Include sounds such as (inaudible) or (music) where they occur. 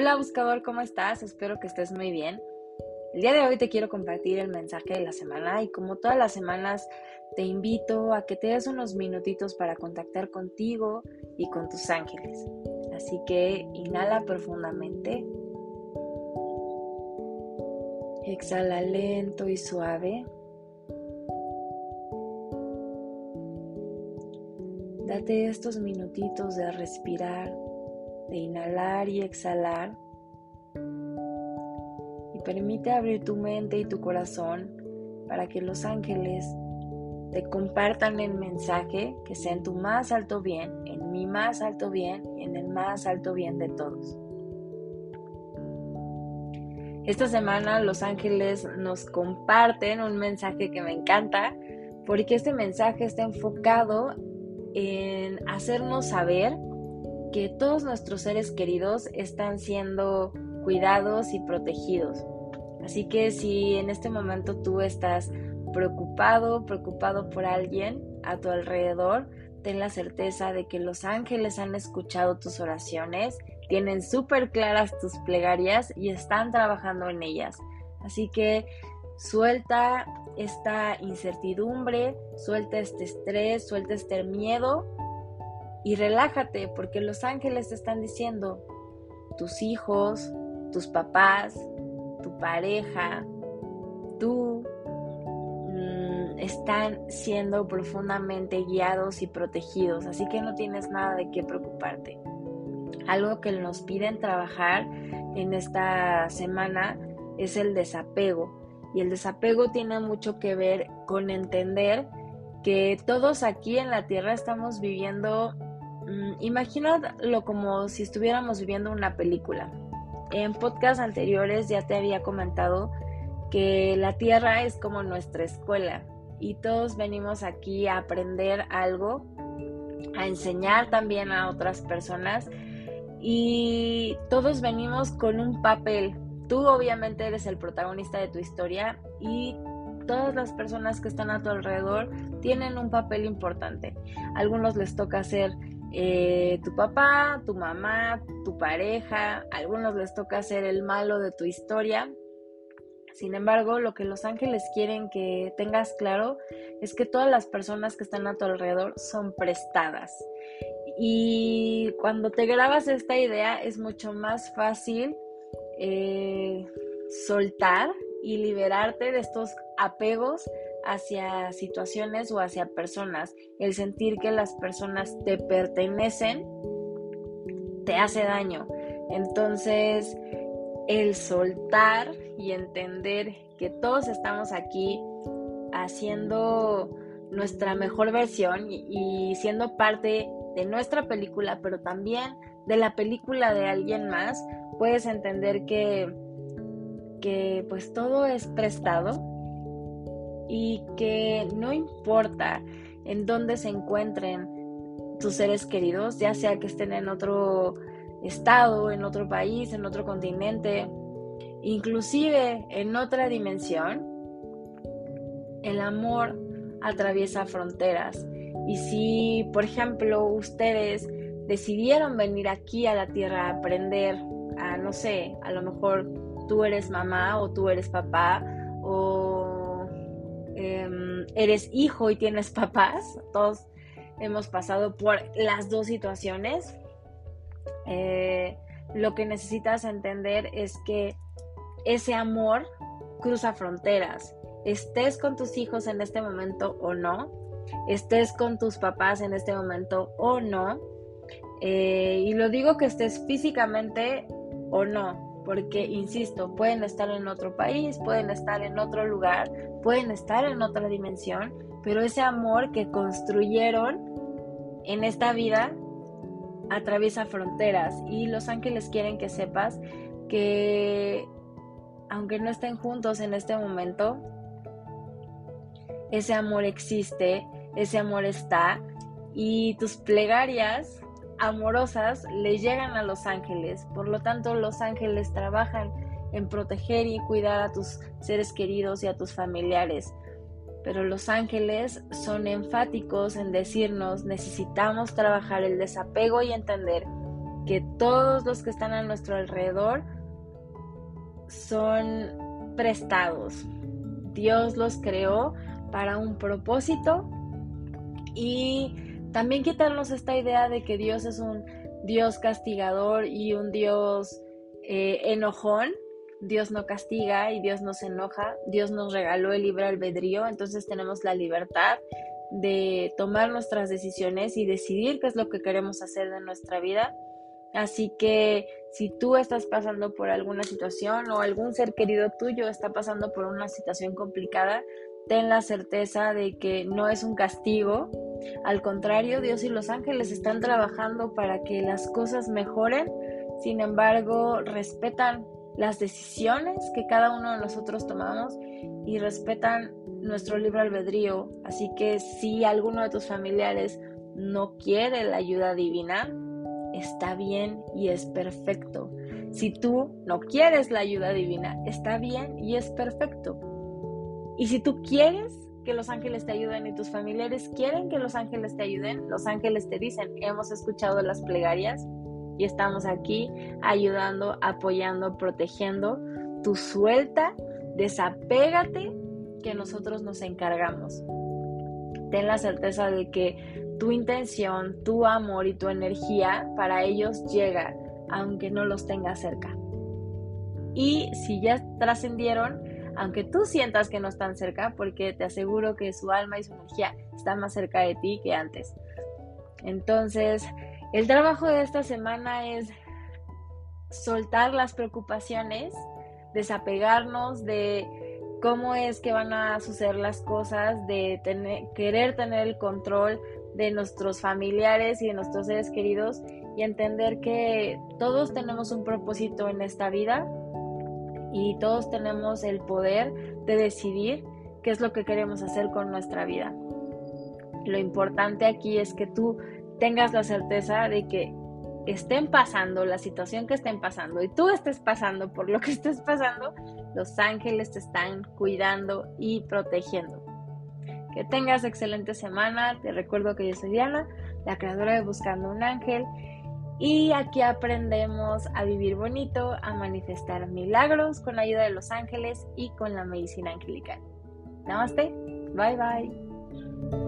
Hola buscador, ¿cómo estás? Espero que estés muy bien. El día de hoy te quiero compartir el mensaje de la semana y como todas las semanas te invito a que te des unos minutitos para contactar contigo y con tus ángeles. Así que inhala profundamente. Exhala lento y suave. Date estos minutitos de respirar de inhalar y exhalar. Y permite abrir tu mente y tu corazón para que los ángeles te compartan el mensaje que sea en tu más alto bien, en mi más alto bien y en el más alto bien de todos. Esta semana los ángeles nos comparten un mensaje que me encanta porque este mensaje está enfocado en hacernos saber que todos nuestros seres queridos están siendo cuidados y protegidos. Así que si en este momento tú estás preocupado, preocupado por alguien a tu alrededor, ten la certeza de que los ángeles han escuchado tus oraciones, tienen súper claras tus plegarias y están trabajando en ellas. Así que suelta esta incertidumbre, suelta este estrés, suelta este miedo y relájate porque los ángeles te están diciendo, tus hijos, tus papás, tu pareja, tú mm, están siendo profundamente guiados y protegidos, así que no tienes nada de qué preocuparte. Algo que nos piden trabajar en esta semana es el desapego. Y el desapego tiene mucho que ver con entender que todos aquí en la Tierra estamos viviendo imagínalo como si estuviéramos viviendo una película. En podcasts anteriores ya te había comentado que la Tierra es como nuestra escuela y todos venimos aquí a aprender algo, a enseñar también a otras personas y todos venimos con un papel. Tú obviamente eres el protagonista de tu historia y todas las personas que están a tu alrededor tienen un papel importante. A algunos les toca ser eh, tu papá, tu mamá, tu pareja, a algunos les toca ser el malo de tu historia. Sin embargo, lo que los ángeles quieren que tengas claro es que todas las personas que están a tu alrededor son prestadas. Y cuando te grabas esta idea es mucho más fácil eh, soltar y liberarte de estos apegos hacia situaciones o hacia personas. El sentir que las personas te pertenecen te hace daño. Entonces, el soltar y entender que todos estamos aquí haciendo nuestra mejor versión y, siendo parte de nuestra película, pero también de la película de alguien más, puedes entender que, que pues todo es prestado y que no importa en dónde se encuentren tus seres queridos, ya sea que estén en otro estado, en otro país, en otro continente, inclusive en otra dimensión, el amor atraviesa fronteras. Y si, por ejemplo, ustedes decidieron venir aquí a la Tierra a aprender a, no sé, a lo mejor tú eres mamá o tú eres papá o Em, eres hijo y tienes papás, todos hemos pasado por las dos situaciones. Eh, lo que necesitas entender es que ese amor cruza fronteras. Estés con tus hijos en este momento o no, estés con tus papás en este momento o no, eh, y lo digo que estés físicamente o no, porque, insisto, pueden estar en otro país, pueden estar en otro lugar, pueden estar en otra dimensión, pero ese amor que construyeron en esta vida atraviesa fronteras y los ángeles quieren que sepas que aunque no estén juntos en este momento, ese amor existe, ese amor está y tus plegarias amorosas le llegan a los ángeles. Por lo tanto, los ángeles trabajan en proteger y cuidar a tus seres queridos y a tus familiares. Pero los ángeles son enfáticos en decirnos necesitamos trabajar el desapego y entender que todos los que están a nuestro alrededor son prestados. Dios los creó para un propósito y también quitarnos esta idea de que Dios es un Dios castigador y un Dios eh, enojón. Dios no castiga y Dios no se enoja. Dios nos regaló el libre albedrío, entonces tenemos la libertad de tomar nuestras decisiones y decidir qué es lo que queremos hacer de nuestra vida. Así que si tú estás pasando por alguna situación o algún ser querido tuyo está pasando por una situación complicada, ten la certeza de que no es un castigo. Al contrario, Dios y los ángeles están trabajando para que las cosas mejoren. Sin embargo, respetan las decisiones que cada uno de nosotros tomamos y respetan nuestro libre albedrío. Así que si alguno de tus familiares no quiere la ayuda divina, está bien y es perfecto. Si tú no quieres la ayuda divina, está bien y es perfecto. Y si tú quieres que los ángeles te ayuden y tus familiares quieren que los ángeles te ayuden, los ángeles te dicen, hemos escuchado las plegarias y estamos aquí ayudando, apoyando, protegiendo. Tu suelta, desapégate que nosotros nos encargamos. Ten la certeza de que tu intención, tu amor y tu energía para ellos llega, aunque no los tengas cerca. Y si ya trascendieron, aunque tú sientas que no están cerca, porque te aseguro que su alma y su energía están más cerca de ti que antes. Entonces, el trabajo de esta semana es soltar las preocupaciones, desapegarnos de cómo es que van a suceder las cosas, de querer tener el control de nuestros familiares y de nuestros seres queridos y entender que todos tenemos un propósito en esta vida y todos tenemos el poder de decidir qué es lo que queremos hacer con nuestra vida. Lo importante aquí es que tú tengas la certeza de que estén pasando la situación que estén pasando y tú estés pasando por lo que (laughs) estés pasando, los ángeles te están cuidando y protegiendo. Que tengas excelente semana. Te recuerdo que yo soy Diana, la creadora de Buscando un Ángel. Y aquí aprendemos a vivir bonito, a manifestar milagros con la ayuda de los ángeles y con la medicina angelical. Namaste. Bye bye.